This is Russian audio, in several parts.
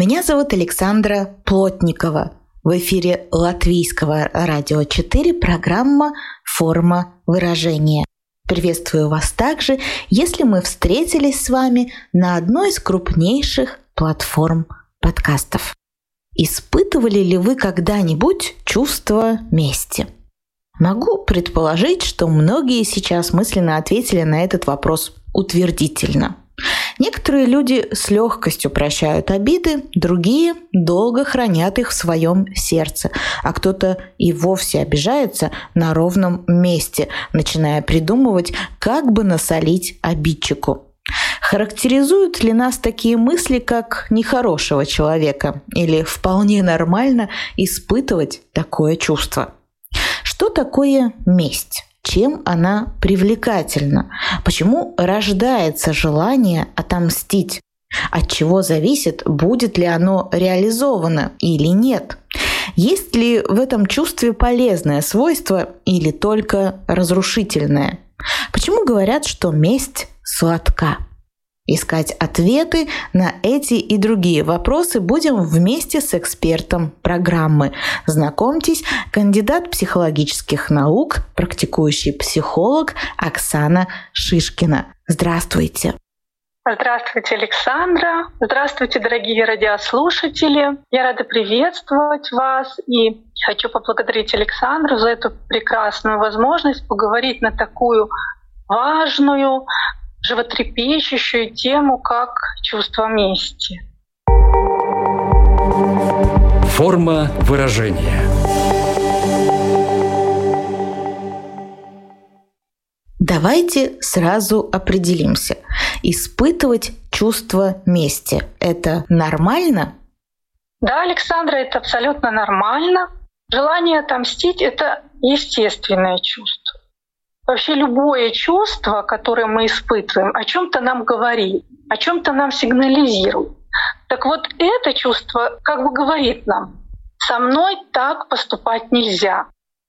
Меня зовут Александра Плотникова. В эфире Латвийского радио 4 программа «Форма выражения». Приветствую вас также, если мы встретились с вами на одной из крупнейших платформ подкастов. Испытывали ли вы когда-нибудь чувство мести? Могу предположить, что многие сейчас мысленно ответили на этот вопрос утвердительно – Некоторые люди с легкостью прощают обиды, другие долго хранят их в своем сердце, а кто-то и вовсе обижается на ровном месте, начиная придумывать, как бы насолить обидчику. Характеризуют ли нас такие мысли как нехорошего человека или вполне нормально испытывать такое чувство? Что такое месть? Чем она привлекательна, почему рождается желание отомстить, от чего зависит, будет ли оно реализовано или нет. Есть ли в этом чувстве полезное свойство или только разрушительное? Почему говорят, что месть сладка? Искать ответы на эти и другие вопросы будем вместе с экспертом программы. Знакомьтесь, кандидат психологических наук, практикующий психолог Оксана Шишкина. Здравствуйте. Здравствуйте, Александра. Здравствуйте, дорогие радиослушатели. Я рада приветствовать вас и хочу поблагодарить Александру за эту прекрасную возможность поговорить на такую важную, животрепещущую тему, как чувство мести. Форма выражения. Давайте сразу определимся. Испытывать чувство мести – это нормально? Да, Александра, это абсолютно нормально. Желание отомстить – это естественное чувство. Вообще любое чувство, которое мы испытываем, о чем-то нам говорит, о чем-то нам сигнализирует. Так вот, это чувство как бы говорит нам, со мной так поступать нельзя.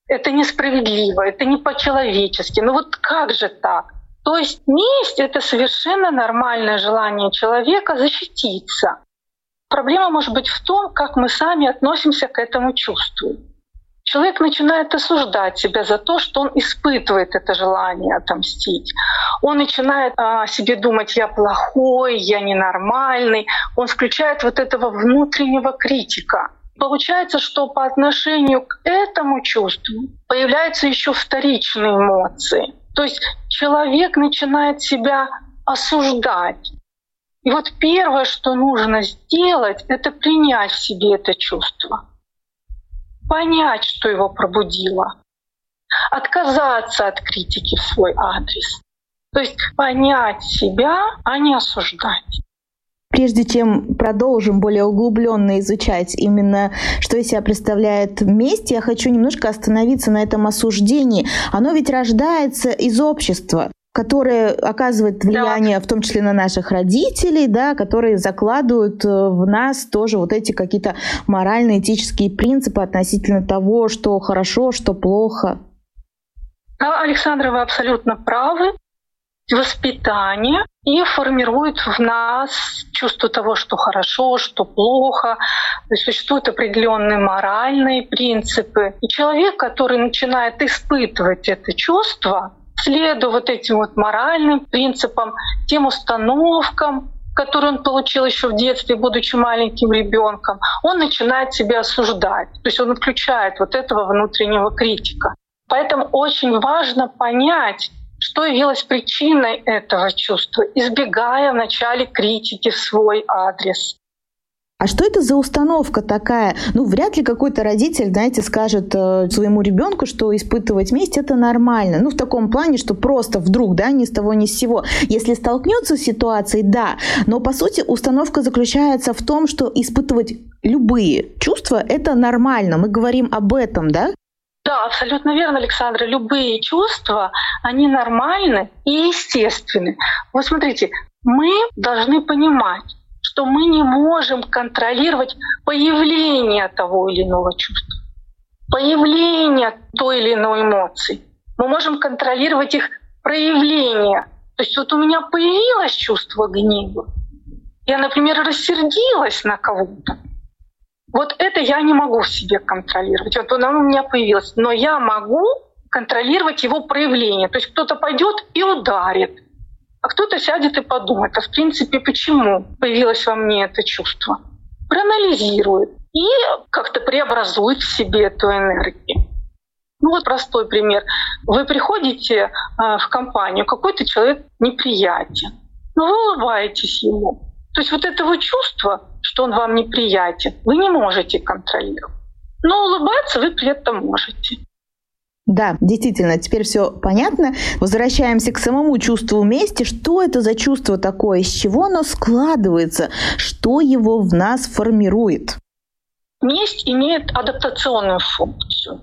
Это несправедливо, это не по-человечески. Ну вот как же так? То есть месть — это совершенно нормальное желание человека защититься. Проблема может быть в том, как мы сами относимся к этому чувству человек начинает осуждать себя за то, что он испытывает это желание отомстить. Он начинает о себе думать, я плохой, я ненормальный. Он включает вот этого внутреннего критика. Получается, что по отношению к этому чувству появляются еще вторичные эмоции. То есть человек начинает себя осуждать. И вот первое, что нужно сделать, это принять в себе это чувство понять, что его пробудило, отказаться от критики в свой адрес. То есть понять себя, а не осуждать. Прежде чем продолжим более углубленно изучать именно, что из себя представляет месть, я хочу немножко остановиться на этом осуждении. Оно ведь рождается из общества которые оказывают влияние да. в том числе на наших родителей, да, которые закладывают э, в нас тоже вот эти какие-то морально-этические принципы относительно того, что хорошо, что плохо. Да, Александра, вы абсолютно правы. Воспитание и формирует в нас чувство того, что хорошо, что плохо. То есть существуют определенные моральные принципы. И человек, который начинает испытывать это чувство, следуя вот этим вот моральным принципам, тем установкам, которые он получил еще в детстве, будучи маленьким ребенком, он начинает себя осуждать. То есть он включает вот этого внутреннего критика. Поэтому очень важно понять, что явилось причиной этого чувства, избегая вначале критики в свой адрес. А что это за установка такая? Ну, вряд ли какой-то родитель, знаете, скажет э, своему ребенку, что испытывать месть это нормально. Ну, в таком плане, что просто вдруг, да, ни с того, ни с сего. Если столкнется с ситуацией, да. Но, по сути, установка заключается в том, что испытывать любые чувства это нормально. Мы говорим об этом, да? Да, абсолютно верно, Александра. Любые чувства, они нормальны и естественны. Вот смотрите, мы должны понимать, что мы не можем контролировать появление того или иного чувства, появление той или иной эмоции. Мы можем контролировать их проявление. То есть вот у меня появилось чувство гнева. Я, например, рассердилась на кого-то. Вот это я не могу в себе контролировать. Вот оно у меня появилось. Но я могу контролировать его проявление. То есть кто-то пойдет и ударит, а кто-то сядет и подумает, а в принципе почему появилось во мне это чувство? Проанализирует и как-то преобразует в себе эту энергию. Ну вот простой пример. Вы приходите э, в компанию, какой-то человек неприятен, но вы улыбаетесь ему. То есть вот этого чувства, что он вам неприятен, вы не можете контролировать. Но улыбаться вы при этом можете. Да, действительно, теперь все понятно. Возвращаемся к самому чувству мести. Что это за чувство такое? Из чего оно складывается? Что его в нас формирует? Месть имеет адаптационную функцию.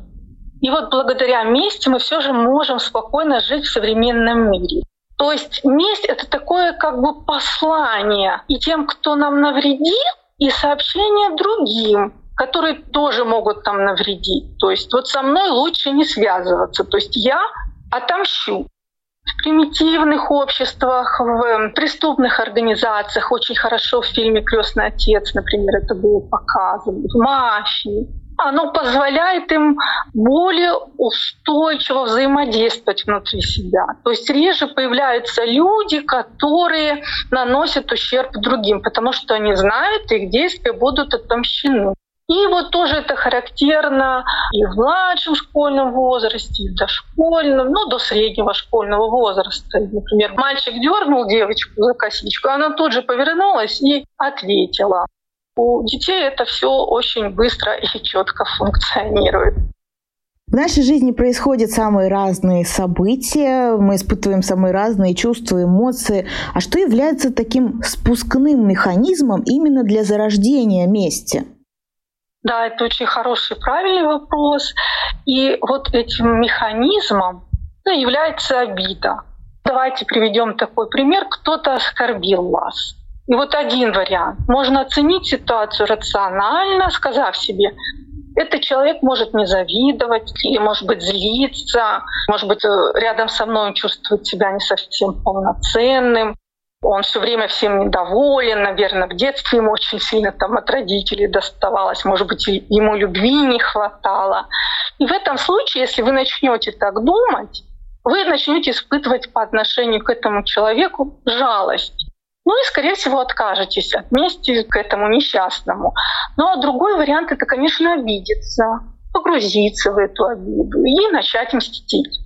И вот благодаря мести мы все же можем спокойно жить в современном мире. То есть месть — это такое как бы послание и тем, кто нам навредил, и сообщение другим, которые тоже могут там навредить. То есть вот со мной лучше не связываться. То есть я отомщу. В примитивных обществах, в преступных организациях очень хорошо в фильме Крестный отец, например, это было показано, в мафии. Оно позволяет им более устойчиво взаимодействовать внутри себя. То есть реже появляются люди, которые наносят ущерб другим, потому что они знают, их действия будут отомщены. И вот тоже это характерно и в младшем школьном возрасте, и в дошкольном, ну, до среднего школьного возраста. Например, мальчик дернул девочку за косичку, она тут же повернулась и ответила. У детей это все очень быстро и четко функционирует. В нашей жизни происходят самые разные события, мы испытываем самые разные чувства, эмоции. А что является таким спускным механизмом именно для зарождения мести? Да, это очень хороший, правильный вопрос. И вот этим механизмом ну, является обида. Давайте приведем такой пример. Кто-то оскорбил вас. И вот один вариант. Можно оценить ситуацию рационально, сказав себе, этот человек может не завидовать или, может быть, злиться, может быть, рядом со мной он чувствует себя не совсем полноценным он все время всем недоволен, наверное, в детстве ему очень сильно там от родителей доставалось, может быть, ему любви не хватало. И в этом случае, если вы начнете так думать, вы начнете испытывать по отношению к этому человеку жалость. Ну и, скорее всего, откажетесь от мести к этому несчастному. Ну а другой вариант — это, конечно, обидеться, погрузиться в эту обиду и начать мстить.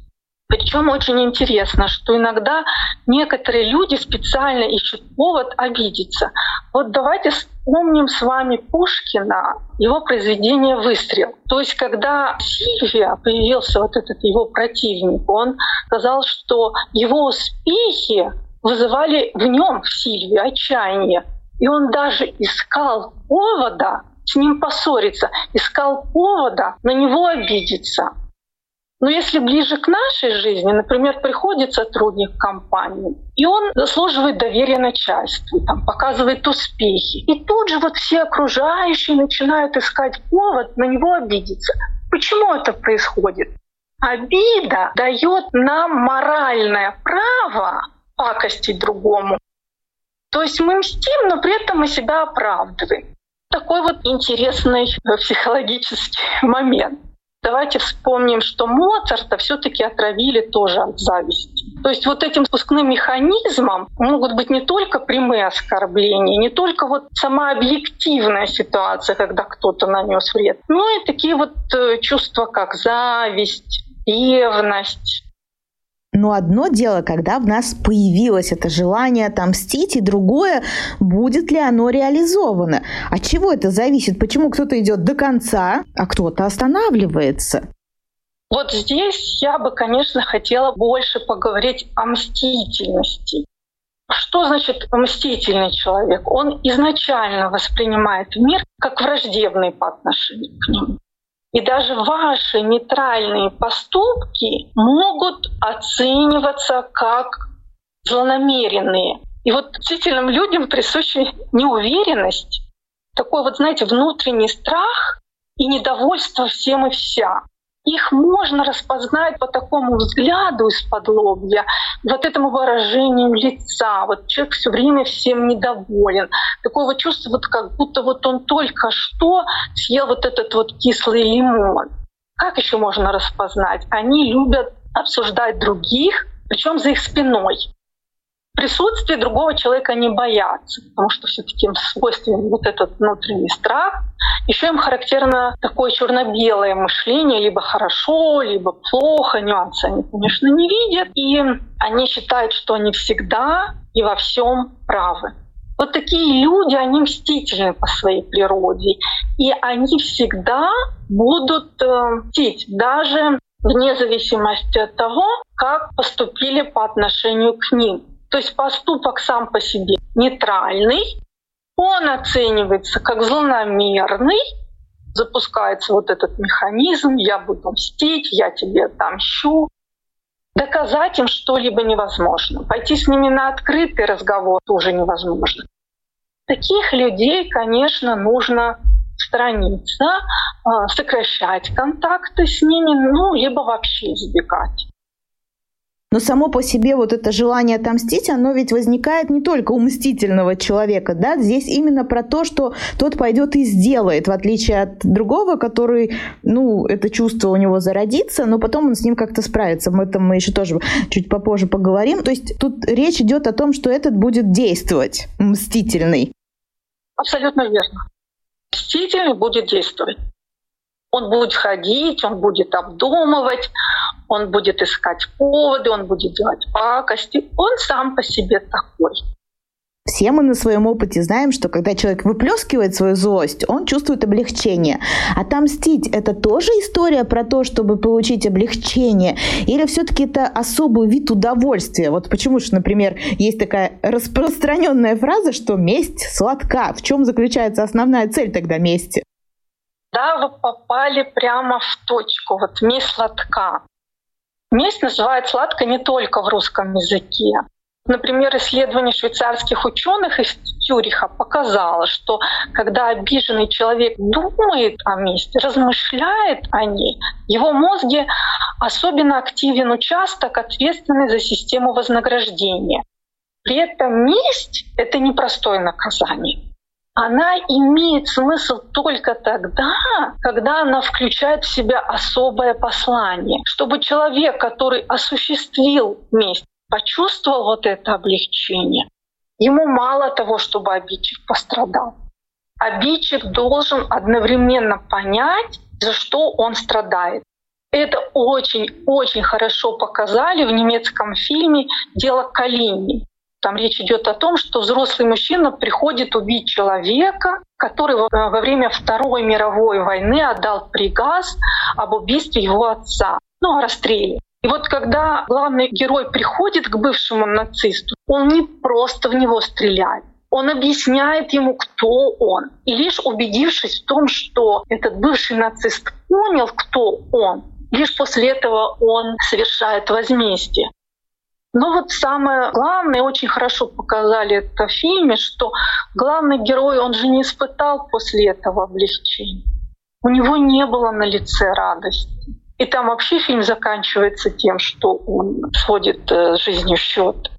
Причем очень интересно, что иногда некоторые люди специально ищут повод обидеться. Вот давайте вспомним с вами Пушкина, его произведение «Выстрел». То есть, когда Сильвия появился вот этот его противник, он сказал, что его успехи вызывали в нем, в Сильвии, отчаяние. И он даже искал повода с ним поссориться, искал повода на него обидеться. Но если ближе к нашей жизни, например, приходит сотрудник компании, и он заслуживает доверия начальству, там, показывает успехи, и тут же вот все окружающие начинают искать повод на него обидеться. Почему это происходит? Обида дает нам моральное право пакостить другому. То есть мы мстим, но при этом мы себя оправдываем. Такой вот интересный психологический момент. Давайте вспомним, что Моцарта все-таки отравили тоже от зависти. То есть вот этим спускным механизмом могут быть не только прямые оскорбления, не только вот сама объективная ситуация, когда кто-то нанес вред, но и такие вот э, чувства, как зависть, ревность. Но одно дело, когда в нас появилось это желание отомстить, и другое, будет ли оно реализовано. От чего это зависит? Почему кто-то идет до конца, а кто-то останавливается? Вот здесь я бы, конечно, хотела больше поговорить о мстительности. Что значит мстительный человек? Он изначально воспринимает мир как враждебный по отношению к нему. И даже ваши нейтральные поступки могут оцениваться как злонамеренные. И вот мстительным людям присуща неуверенность, такой вот, знаете, внутренний страх и недовольство всем и вся их можно распознать по такому взгляду из-под лобья, вот этому выражению лица. Вот человек все время всем недоволен. Такое вот чувство, вот как будто вот он только что съел вот этот вот кислый лимон. Как еще можно распознать? Они любят обсуждать других, причем за их спиной присутствии другого человека не боятся, потому что все-таки им свойственен вот этот внутренний страх. Еще им характерно такое черно-белое мышление, либо хорошо, либо плохо, нюансы они, конечно, не видят, и они считают, что они всегда и во всем правы. Вот такие люди, они мстительны по своей природе, и они всегда будут э, мстить, даже вне зависимости от того, как поступили по отношению к ним. То есть поступок сам по себе нейтральный, он оценивается как злонамерный, запускается вот этот механизм, я буду мстить, я тебе отомщу. Доказать им что-либо невозможно. Пойти с ними на открытый разговор тоже невозможно. Таких людей, конечно, нужно сторониться, а, сокращать контакты с ними, ну, либо вообще избегать. Но само по себе вот это желание отомстить, оно ведь возникает не только у мстительного человека, да, здесь именно про то, что тот пойдет и сделает, в отличие от другого, который, ну, это чувство у него зародится, но потом он с ним как-то справится. Об этом мы еще тоже чуть попозже поговорим. То есть тут речь идет о том, что этот будет действовать, мстительный. Абсолютно верно. Мстительный будет действовать. Он будет ходить, он будет обдумывать, он будет искать поводы, он будет делать пакости. Он сам по себе такой. Все мы на своем опыте знаем, что когда человек выплескивает свою злость, он чувствует облегчение. Отомстить – это тоже история про то, чтобы получить облегчение? Или все-таки это особый вид удовольствия? Вот почему же, например, есть такая распространенная фраза, что месть сладка. В чем заключается основная цель тогда мести? Да, вы попали прямо в точку. Вот месть сладка. Месть называют сладко не только в русском языке. Например, исследование швейцарских ученых из Тюриха показало, что когда обиженный человек думает о мести, размышляет о ней, его мозге особенно активен участок, ответственный за систему вознаграждения. При этом месть — это непростое наказание она имеет смысл только тогда, когда она включает в себя особое послание, чтобы человек, который осуществил месть, почувствовал вот это облегчение. Ему мало того, чтобы обидчик пострадал. Обидчик должен одновременно понять, за что он страдает. Это очень-очень хорошо показали в немецком фильме «Дело Калини». Там речь идет о том, что взрослый мужчина приходит убить человека, который во время Второй мировой войны отдал приказ об убийстве его отца, ну, о расстреле. И вот когда главный герой приходит к бывшему нацисту, он не просто в него стреляет, он объясняет ему, кто он. И лишь убедившись в том, что этот бывший нацист понял, кто он, лишь после этого он совершает возмездие. Но вот самое главное, очень хорошо показали это в фильме, что главный герой, он же не испытал после этого облегчения. У него не было на лице радости. И там вообще фильм заканчивается тем, что он сводит э, с жизнью счет.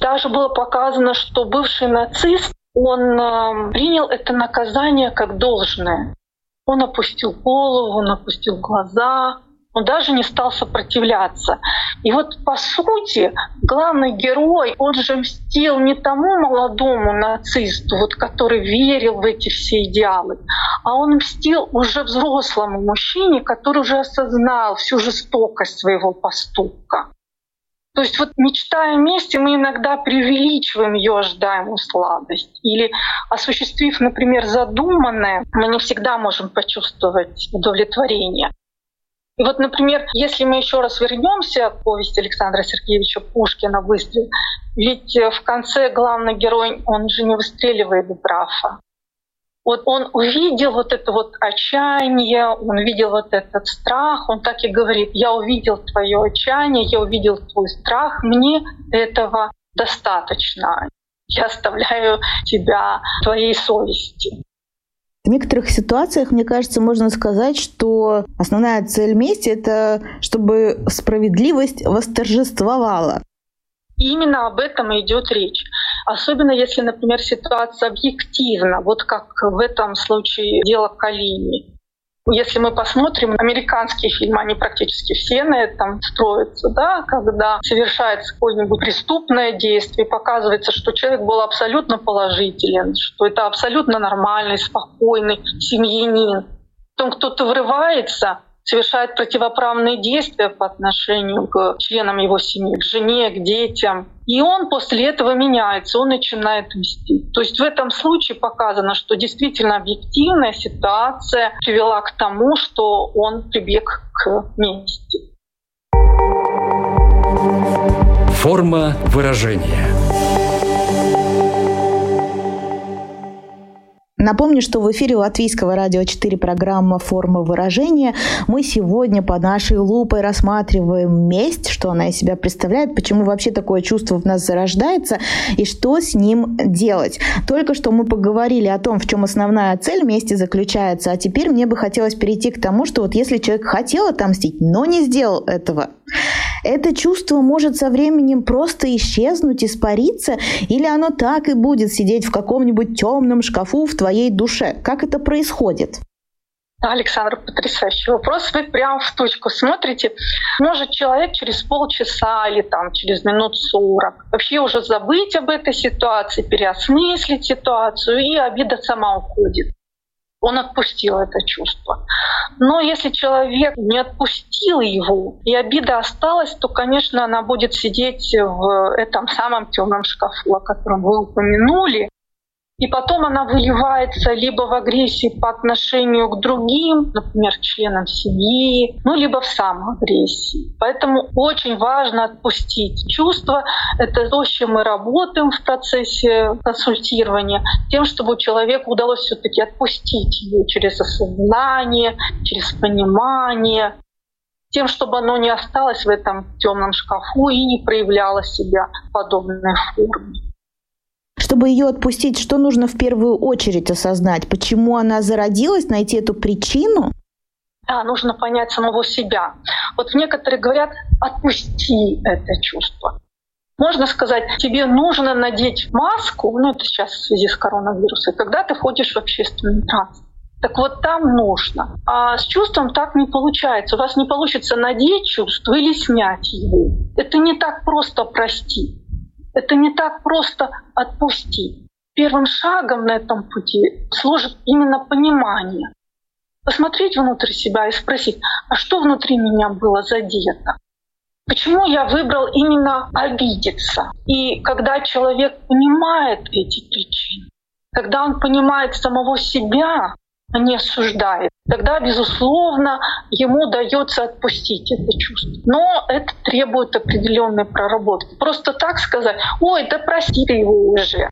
Даже было показано, что бывший нацист, он э, принял это наказание как должное. Он опустил голову, он опустил глаза, он даже не стал сопротивляться. И вот по сути главный герой, он же мстил не тому молодому нацисту, вот, который верил в эти все идеалы, а он мстил уже взрослому мужчине, который уже осознал всю жестокость своего поступка. То есть вот мечтая вместе, мы иногда преувеличиваем ее ожидаемую сладость. Или осуществив, например, задуманное, мы не всегда можем почувствовать удовлетворение. И вот, например, если мы еще раз вернемся к повести Александра Сергеевича Пушкина «Выстрел», ведь в конце главный герой, он же не выстреливает в графа. Вот он увидел вот это вот отчаяние, он увидел вот этот страх, он так и говорит, я увидел твое отчаяние, я увидел твой страх, мне этого достаточно. Я оставляю тебя твоей совести. В некоторых ситуациях, мне кажется, можно сказать, что основная цель мести — это чтобы справедливость восторжествовала. Именно об этом и идет речь. Особенно если, например, ситуация объективна, вот как в этом случае дело Калини. Если мы посмотрим американские фильмы, они практически все на этом строятся, да, когда совершается какое-нибудь преступное действие, показывается, что человек был абсолютно положителен, что это абсолютно нормальный, спокойный семьянин. Потом кто-то врывается, совершает противоправные действия по отношению к членам его семьи, к жене, к детям. И он после этого меняется, он начинает мстить. То есть в этом случае показано, что действительно объективная ситуация привела к тому, что он прибег к мести. Форма выражения. Напомню, что в эфире Латвийского радио 4 программа «Форма выражения». Мы сегодня под нашей лупой рассматриваем месть, что она из себя представляет, почему вообще такое чувство в нас зарождается и что с ним делать. Только что мы поговорили о том, в чем основная цель мести заключается, а теперь мне бы хотелось перейти к тому, что вот если человек хотел отомстить, но не сделал этого, это чувство может со временем просто исчезнуть, испариться, или оно так и будет сидеть в каком-нибудь темном шкафу в твоей душе. Как это происходит? Александр, потрясающий вопрос. Вы прямо в точку смотрите. Может человек через полчаса или там через минут сорок вообще уже забыть об этой ситуации, переосмыслить ситуацию, и обида сама уходит он отпустил это чувство. Но если человек не отпустил его, и обида осталась, то, конечно, она будет сидеть в этом самом темном шкафу, о котором вы упомянули, и потом она выливается либо в агрессии по отношению к другим, например, членам семьи, ну, либо в самоагрессии. Поэтому очень важно отпустить чувства. Это то, с чем мы работаем в процессе консультирования, тем, чтобы человеку удалось все таки отпустить ее через осознание, через понимание, тем, чтобы оно не осталось в этом темном шкафу и не проявляло себя в подобной форме. Чтобы ее отпустить, что нужно в первую очередь осознать? Почему она зародилась, найти эту причину? Да, нужно понять самого себя. Вот некоторые говорят, отпусти это чувство. Можно сказать, тебе нужно надеть маску, ну это сейчас в связи с коронавирусом, когда ты ходишь в общественный транспорт. Так вот там нужно. А с чувством так не получается. У вас не получится надеть чувство или снять его. Это не так просто простить. Это не так просто отпустить. Первым шагом на этом пути служит именно понимание. Посмотреть внутрь себя и спросить, а что внутри меня было задето? Почему я выбрал именно обидеться? И когда человек понимает эти причины, когда он понимает самого себя, не осуждает, тогда, безусловно, ему дается отпустить это чувство. Но это требует определенной проработки. Просто так сказать, ой, да прости ты его уже.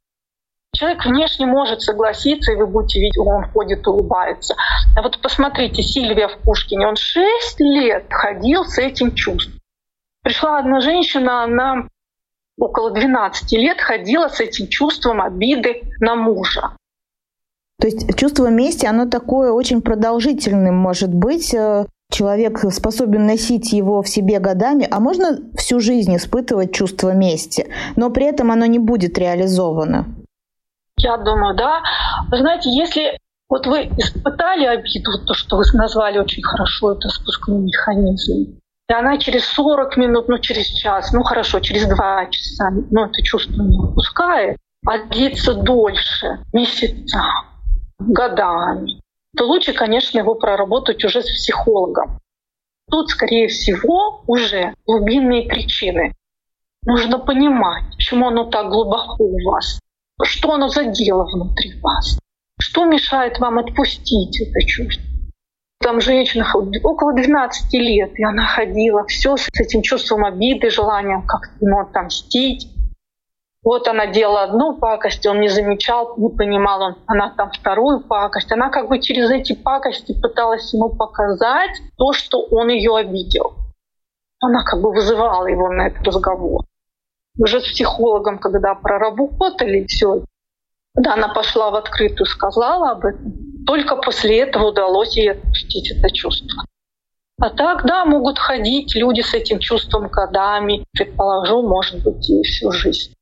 Человек внешне может согласиться, и вы будете видеть, он ходит, улыбается. А вот посмотрите, Сильвия в Пушкине, он шесть лет ходил с этим чувством. Пришла одна женщина, она около 12 лет ходила с этим чувством обиды на мужа. То есть чувство мести, оно такое очень продолжительным может быть. Э, человек способен носить его в себе годами, а можно всю жизнь испытывать чувство мести, но при этом оно не будет реализовано. Я думаю, да. Вы знаете, если вот вы испытали обиду, то, что вы назвали очень хорошо, это спускной механизм, и она через 40 минут, ну через час, ну хорошо, через два часа, ну это чувство не отпускает, а длится дольше, месяца, годами, то лучше, конечно, его проработать уже с психологом. Тут, скорее всего, уже глубинные причины. Нужно понимать, почему оно так глубоко у вас, что оно задело внутри вас, что мешает вам отпустить это чувство. Там женщина около 12 лет, и она ходила все с этим чувством обиды, желанием как-то ему отомстить. Вот она делала одну пакость, он не замечал, не понимал, он, она там вторую пакость. Она как бы через эти пакости пыталась ему показать то, что он ее обидел. Она как бы вызывала его на этот разговор. Уже с психологом, когда проработали все, да, она пошла в открытую, сказала об этом. Только после этого удалось ей отпустить это чувство. А так, да, могут ходить люди с этим чувством годами, предположу, может быть, и всю жизнь.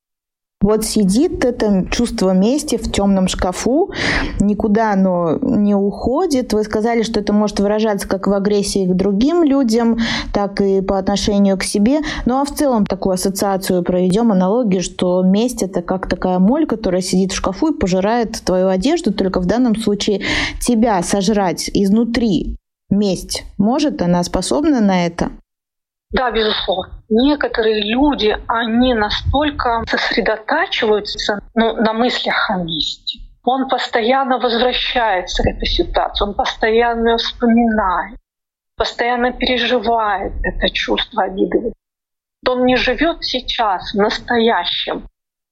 Вот сидит это чувство мести в темном шкафу, никуда оно не уходит. Вы сказали, что это может выражаться как в агрессии к другим людям, так и по отношению к себе. Ну а в целом такую ассоциацию проведем, аналогию, что месть это как такая моль, которая сидит в шкафу и пожирает твою одежду, только в данном случае тебя сожрать изнутри. Месть может, она способна на это? Да, безусловно. Некоторые люди, они настолько сосредотачиваются ну, на мыслях о мести. Он постоянно возвращается к этой ситуации, он постоянно вспоминает, постоянно переживает это чувство обиды. Он не живет сейчас, в настоящем.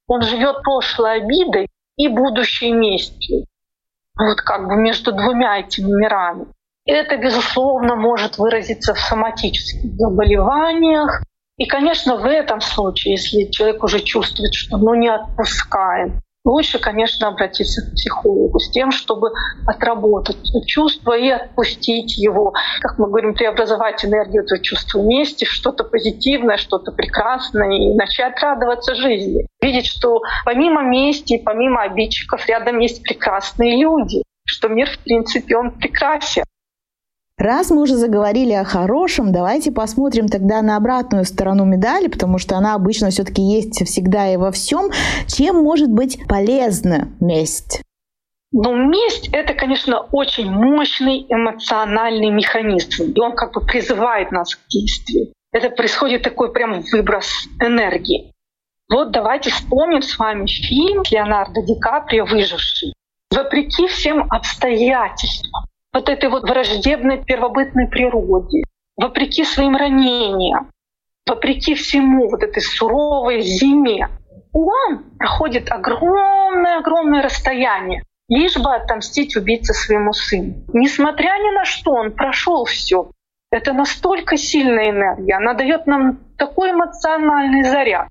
Он живет прошлой обидой и будущей местью. Вот как бы между двумя этими мирами. Это, безусловно, может выразиться в соматических заболеваниях. И, конечно, в этом случае, если человек уже чувствует, что ну, не отпускает, лучше, конечно, обратиться к психологу с тем, чтобы отработать чувство и отпустить его, как мы говорим, преобразовать энергию этого чувства вместе, что-то позитивное, что-то прекрасное, и начать радоваться жизни. Видеть, что помимо мести, помимо обидчиков, рядом есть прекрасные люди, что мир, в принципе, он прекрасен. Раз мы уже заговорили о хорошем, давайте посмотрим тогда на обратную сторону медали, потому что она обычно все-таки есть всегда и во всем. Чем может быть полезна месть? Ну, месть — это, конечно, очень мощный эмоциональный механизм, и он как бы призывает нас к действию. Это происходит такой прям выброс энергии. Вот давайте вспомним с вами фильм Леонардо Ди Каприо «Выживший». Вопреки всем обстоятельствам, вот этой вот враждебной первобытной природе, вопреки своим ранениям, вопреки всему вот этой суровой зиме, он проходит огромное-огромное расстояние, лишь бы отомстить убийце своему сыну. Несмотря ни на что, он прошел все. Это настолько сильная энергия, она дает нам такой эмоциональный заряд.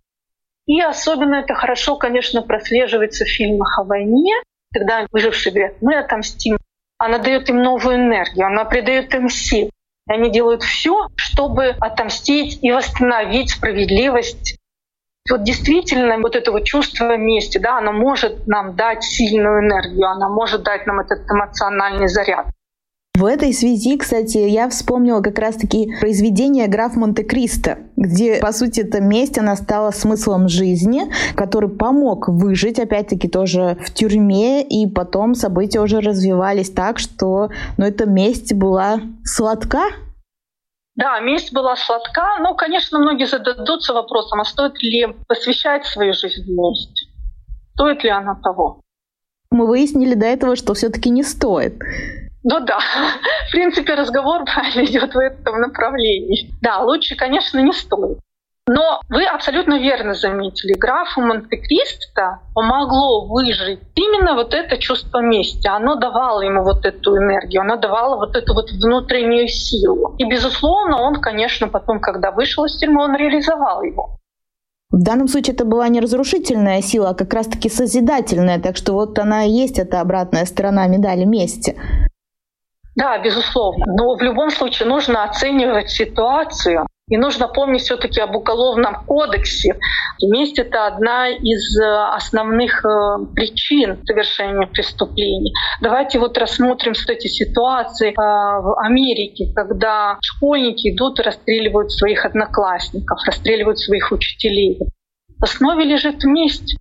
И особенно это хорошо, конечно, прослеживается в фильмах о войне, когда выжившие говорят, мы отомстим она дает им новую энергию, она придает им сил. И они делают все, чтобы отомстить и восстановить справедливость. Вот действительно вот это вот чувство мести, да, оно может нам дать сильную энергию, оно может дать нам этот эмоциональный заряд. В этой связи, кстати, я вспомнила как раз-таки произведение «Граф Монте-Кристо», где, по сути, эта месть, она стала смыслом жизни, который помог выжить, опять-таки, тоже в тюрьме, и потом события уже развивались так, что, ну, эта месть была сладка, да, месть была сладка, но, конечно, многие зададутся вопросом, а стоит ли посвящать свою жизнь в месть? Стоит ли она того? Мы выяснили до этого, что все-таки не стоит. Ну да, в принципе, разговор правильно идет в этом направлении. Да, лучше, конечно, не стоит. Но вы абсолютно верно заметили, графу Монте-Кристо помогло выжить именно вот это чувство мести. Оно давало ему вот эту энергию, оно давало вот эту вот внутреннюю силу. И, безусловно, он, конечно, потом, когда вышел из тюрьмы, он реализовал его. В данном случае это была не разрушительная сила, а как раз-таки созидательная. Так что вот она и есть эта обратная сторона медали мести. Да, безусловно. Но в любом случае нужно оценивать ситуацию. И нужно помнить все-таки об уголовном кодексе. Месть — это одна из э, основных э, причин совершения преступлений. Давайте вот рассмотрим эти ситуации э, в Америке, когда школьники идут и расстреливают своих одноклассников, расстреливают своих учителей. В основе лежит месть.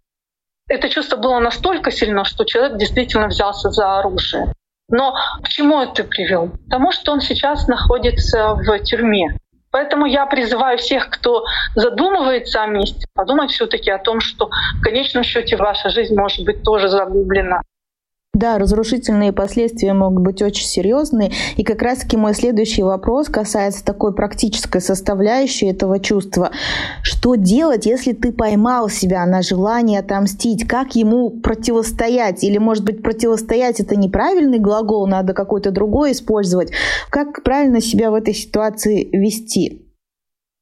Это чувство было настолько сильно, что человек действительно взялся за оружие. Но к чему это привел? Потому что он сейчас находится в тюрьме. Поэтому я призываю всех, кто задумывается о месте, подумать все-таки о том, что в конечном счете ваша жизнь может быть тоже загублена. Да, разрушительные последствия могут быть очень серьезные. И как раз-таки мой следующий вопрос касается такой практической составляющей этого чувства. Что делать, если ты поймал себя на желание отомстить? Как ему противостоять? Или, может быть, противостоять это неправильный глагол, надо какой-то другой использовать? Как правильно себя в этой ситуации вести?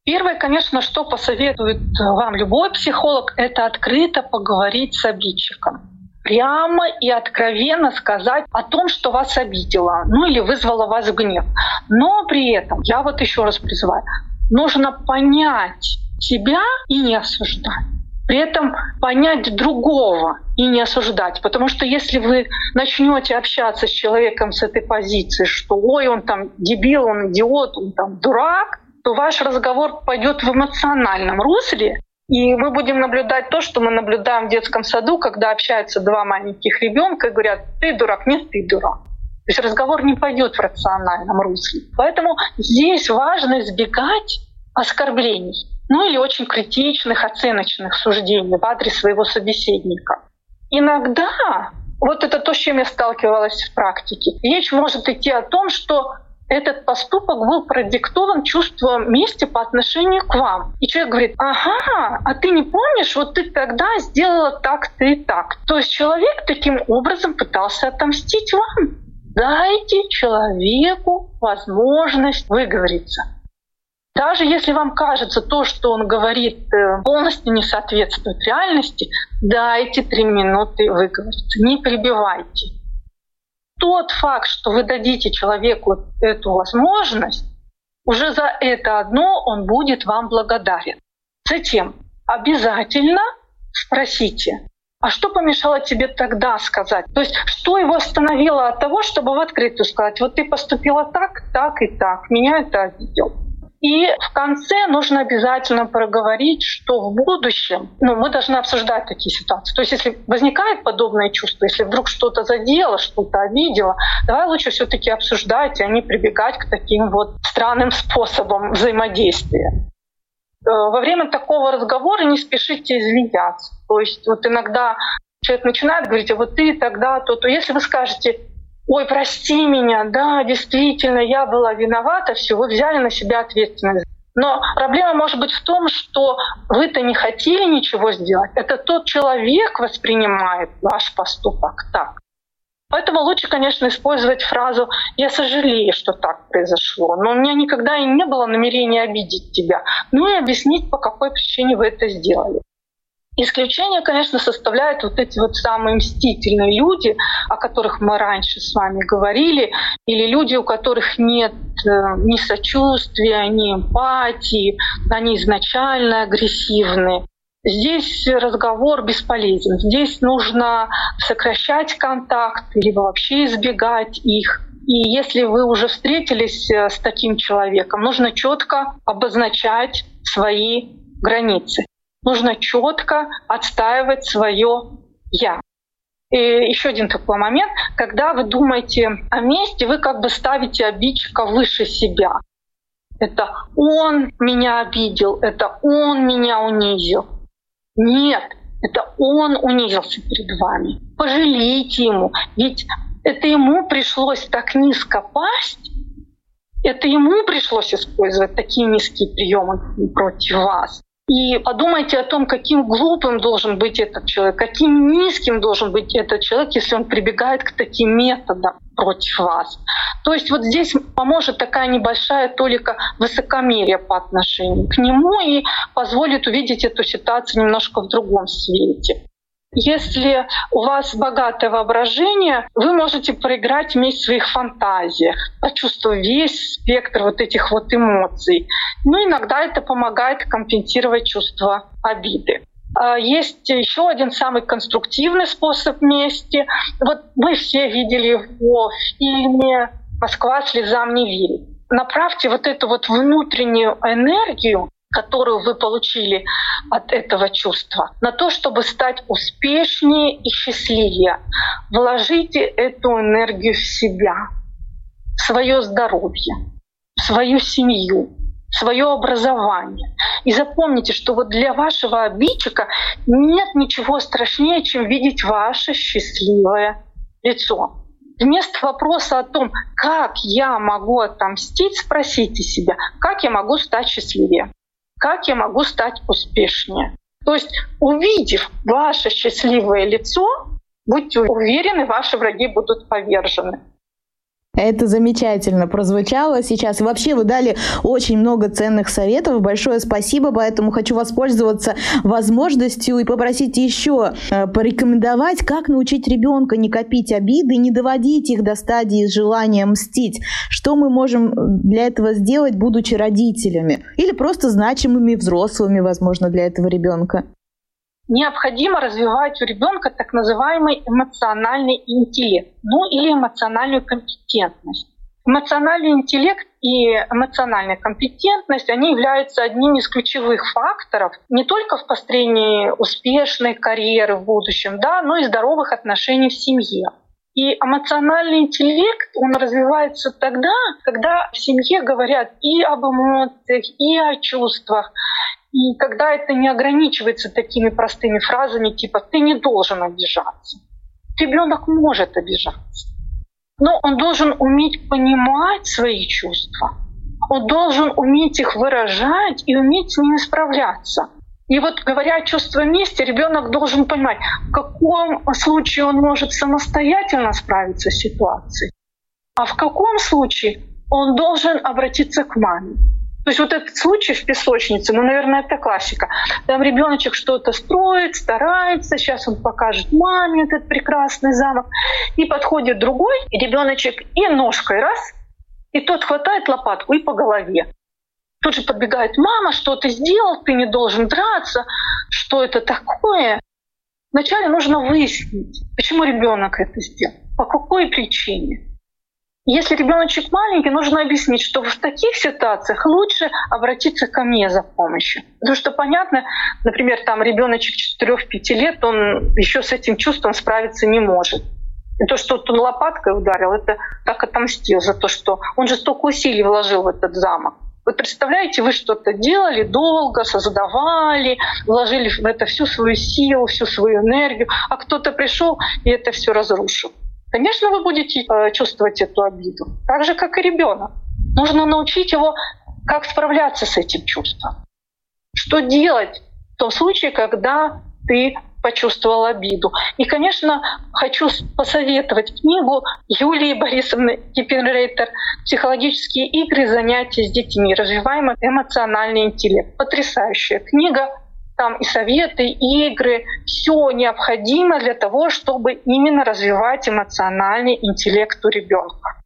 Первое, конечно, что посоветует вам любой психолог, это открыто поговорить с обидчиком прямо и откровенно сказать о том, что вас обидело, ну или вызвало вас в гнев. Но при этом, я вот еще раз призываю, нужно понять себя и не осуждать. При этом понять другого и не осуждать. Потому что если вы начнете общаться с человеком с этой позиции, что ой, он там дебил, он идиот, он там дурак, то ваш разговор пойдет в эмоциональном русле, и мы будем наблюдать то, что мы наблюдаем в детском саду, когда общаются два маленьких ребенка и говорят, ты дурак, нет, ты дурак. То есть разговор не пойдет в рациональном русле. Поэтому здесь важно избегать оскорблений, ну или очень критичных, оценочных суждений в адрес своего собеседника. Иногда, вот это то, с чем я сталкивалась в практике, речь может идти о том, что этот поступок был продиктован чувством мести по отношению к вам. И человек говорит, ага, а ты не помнишь, вот ты тогда сделала так-то и так. То есть человек таким образом пытался отомстить вам. Дайте человеку возможность выговориться. Даже если вам кажется то, что он говорит, э, полностью не соответствует реальности, дайте три минуты выговориться, не прибивайте тот факт, что вы дадите человеку эту возможность, уже за это одно он будет вам благодарен. Затем обязательно спросите, а что помешало тебе тогда сказать? То есть что его остановило от того, чтобы в открытую сказать, вот ты поступила так, так и так, меня это обидело. И в конце нужно обязательно проговорить, что в будущем ну, мы должны обсуждать такие ситуации. То есть если возникает подобное чувство, если вдруг что-то задело, что-то обидело, давай лучше все таки обсуждать, а не прибегать к таким вот странным способам взаимодействия. Э, во время такого разговора не спешите извиняться. То есть вот иногда человек начинает говорить, а вот ты тогда, то, то если вы скажете, ой, прости меня, да, действительно, я была виновата, все, вы взяли на себя ответственность. Но проблема может быть в том, что вы-то не хотели ничего сделать. Это тот человек воспринимает ваш поступок так. Поэтому лучше, конечно, использовать фразу «я сожалею, что так произошло, но у меня никогда и не было намерения обидеть тебя». Ну и объяснить, по какой причине вы это сделали. Исключение, конечно, составляют вот эти вот самые мстительные люди, о которых мы раньше с вами говорили, или люди, у которых нет э, ни сочувствия, ни эмпатии, они изначально агрессивны. Здесь разговор бесполезен. Здесь нужно сокращать контакт, либо вообще избегать их. И если вы уже встретились э, с таким человеком, нужно четко обозначать свои границы нужно четко отстаивать свое я. И еще один такой момент, когда вы думаете о месте, вы как бы ставите обидчика выше себя. Это он меня обидел, это он меня унизил. Нет, это он унизился перед вами. Пожалейте ему, ведь это ему пришлось так низко пасть, это ему пришлось использовать такие низкие приемы против вас. И подумайте о том, каким глупым должен быть этот человек, каким низким должен быть этот человек, если он прибегает к таким методам против вас. То есть вот здесь поможет такая небольшая толика высокомерия по отношению к нему и позволит увидеть эту ситуацию немножко в другом свете. Если у вас богатое воображение, вы можете проиграть вместе в своих фантазиях, почувствовать весь спектр вот этих вот эмоций. Ну, иногда это помогает компенсировать чувство обиды. А, есть еще один самый конструктивный способ мести. Вот мы все видели его в фильме «Москва слезам не верит». Направьте вот эту вот внутреннюю энергию которую вы получили от этого чувства, на то, чтобы стать успешнее и счастливее. Вложите эту энергию в себя, в свое здоровье, в свою семью, в свое образование. И запомните, что вот для вашего обидчика нет ничего страшнее, чем видеть ваше счастливое лицо. Вместо вопроса о том, как я могу отомстить, спросите себя, как я могу стать счастливее, как я могу стать успешнее. То есть, увидев ваше счастливое лицо, будьте уверены, ваши враги будут повержены. Это замечательно прозвучало сейчас. И вообще вы дали очень много ценных советов. Большое спасибо, поэтому хочу воспользоваться возможностью и попросить еще э, порекомендовать, как научить ребенка не копить обиды, не доводить их до стадии желания мстить. Что мы можем для этого сделать, будучи родителями? Или просто значимыми взрослыми, возможно, для этого ребенка? Необходимо развивать у ребенка так называемый эмоциональный интеллект, ну или эмоциональную компетентность. Эмоциональный интеллект и эмоциональная компетентность, они являются одним из ключевых факторов не только в построении успешной карьеры в будущем, да, но и здоровых отношений в семье. И эмоциональный интеллект, он развивается тогда, когда в семье говорят и об эмоциях, и о чувствах, и когда это не ограничивается такими простыми фразами типа «ты не должен обижаться». Ребенок может обижаться, но он должен уметь понимать свои чувства. Он должен уметь их выражать и уметь с ними справляться. И вот говоря о чувстве мести, ребенок должен понимать, в каком случае он может самостоятельно справиться с ситуацией, а в каком случае он должен обратиться к маме. То есть вот этот случай в песочнице, ну, наверное, это классика. Там ребеночек что-то строит, старается, сейчас он покажет маме этот прекрасный замок. И подходит другой ребеночек и ножкой раз, и тот хватает лопатку и по голове. Тут же подбегает мама, что ты сделал, ты не должен драться, что это такое. Вначале нужно выяснить, почему ребенок это сделал, по какой причине. Если ребеночек маленький, нужно объяснить, что в таких ситуациях лучше обратиться ко мне за помощью. Потому что понятно, например, там ребеночек 4-5 лет, он еще с этим чувством справиться не может. И то, что он лопаткой ударил, это так отомстил за то, что он же столько усилий вложил в этот замок. Вы представляете, вы что-то делали долго, создавали, вложили в это всю свою силу, всю свою энергию, а кто-то пришел и это все разрушил. Конечно, вы будете э, чувствовать эту обиду, так же, как и ребенок. Нужно научить его, как справляться с этим чувством. Что делать в том случае, когда ты почувствовал обиду. И, конечно, хочу посоветовать книгу Юлии Борисовны Киппенрейтер «Психологические игры. Занятия с детьми. Развиваем эмоциональный интеллект». Потрясающая книга, там и советы, и игры, все необходимо для того, чтобы именно развивать эмоциональный интеллект у ребенка.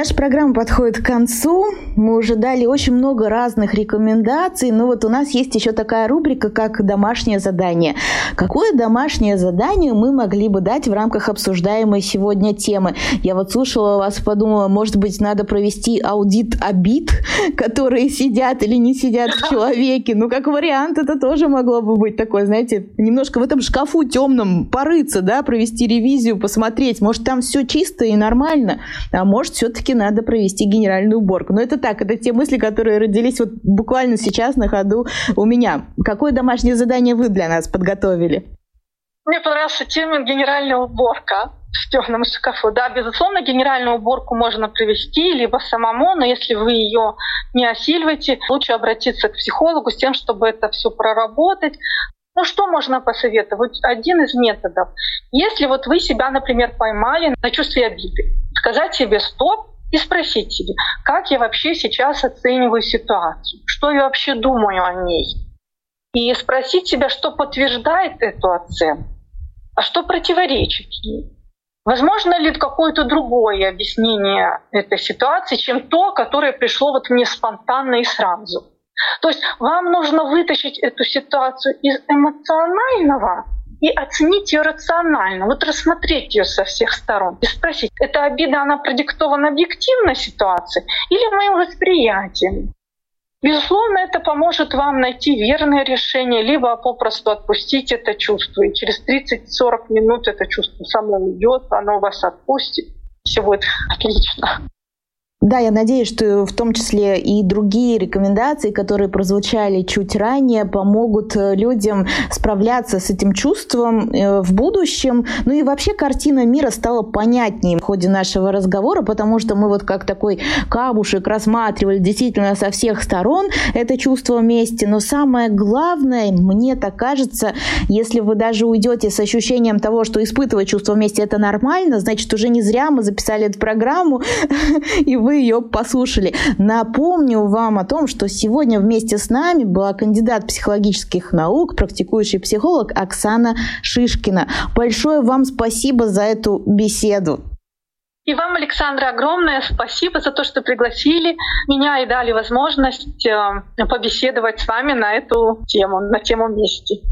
Наша программа подходит к концу. Мы уже дали очень много разных рекомендаций, но вот у нас есть еще такая рубрика, как домашнее задание. Какое домашнее задание мы могли бы дать в рамках обсуждаемой сегодня темы? Я вот слушала вас, подумала, может быть, надо провести аудит обид, которые сидят или не сидят в человеке. Ну, как вариант, это тоже могло бы быть такое, знаете, немножко в этом шкафу темном порыться, да, провести ревизию, посмотреть. Может, там все чисто и нормально, а может, все-таки все-таки надо провести генеральную уборку. Но это так, это те мысли, которые родились вот буквально сейчас на ходу у меня. Какое домашнее задание вы для нас подготовили? Мне понравился термин «генеральная уборка» в темном шкафу. Да, безусловно, генеральную уборку можно провести либо самому, но если вы ее не осиливаете, лучше обратиться к психологу с тем, чтобы это все проработать. Ну что можно посоветовать? Один из методов. Если вот вы себя, например, поймали на чувстве обиды, сказать себе «стоп», и спросить себе, как я вообще сейчас оцениваю ситуацию, что я вообще думаю о ней. И спросить себя, что подтверждает эту оценку, а что противоречит ей. Возможно ли какое-то другое объяснение этой ситуации, чем то, которое пришло вот мне спонтанно и сразу. То есть вам нужно вытащить эту ситуацию из эмоционального и оценить ее рационально, вот рассмотреть ее со всех сторон и спросить, эта обида, она продиктована объективной ситуацией или моим восприятием? Безусловно, это поможет вам найти верное решение, либо попросту отпустить это чувство. И через 30-40 минут это чувство само уйдет, оно вас отпустит. Все будет отлично. Да, я надеюсь, что в том числе и другие рекомендации, которые прозвучали чуть ранее, помогут э, людям справляться с этим чувством э, в будущем. Ну и вообще картина мира стала понятнее в ходе нашего разговора, потому что мы вот как такой камушек рассматривали действительно со всех сторон это чувство вместе. Но самое главное, мне так кажется, если вы даже уйдете с ощущением того, что испытывать чувство вместе это нормально, значит уже не зря мы записали эту программу, и вы вы ее послушали. Напомню вам о том, что сегодня вместе с нами была кандидат психологических наук, практикующий психолог Оксана Шишкина. Большое вам спасибо за эту беседу. И вам, Александра, огромное спасибо за то, что пригласили меня и дали возможность э, побеседовать с вами на эту тему, на тему мести.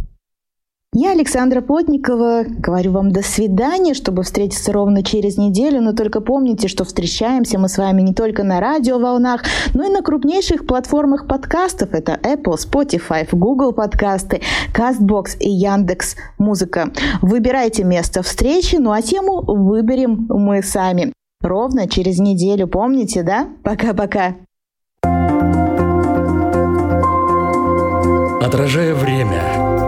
Я, Александра Плотникова, говорю вам до свидания, чтобы встретиться ровно через неделю, но только помните, что встречаемся мы с вами не только на радиоволнах, но и на крупнейших платформах подкастов. Это Apple, Spotify, Google подкасты, CastBox и Яндекс Музыка. Выбирайте место встречи, ну а тему выберем мы сами. Ровно через неделю, помните, да? Пока-пока. Отражая время,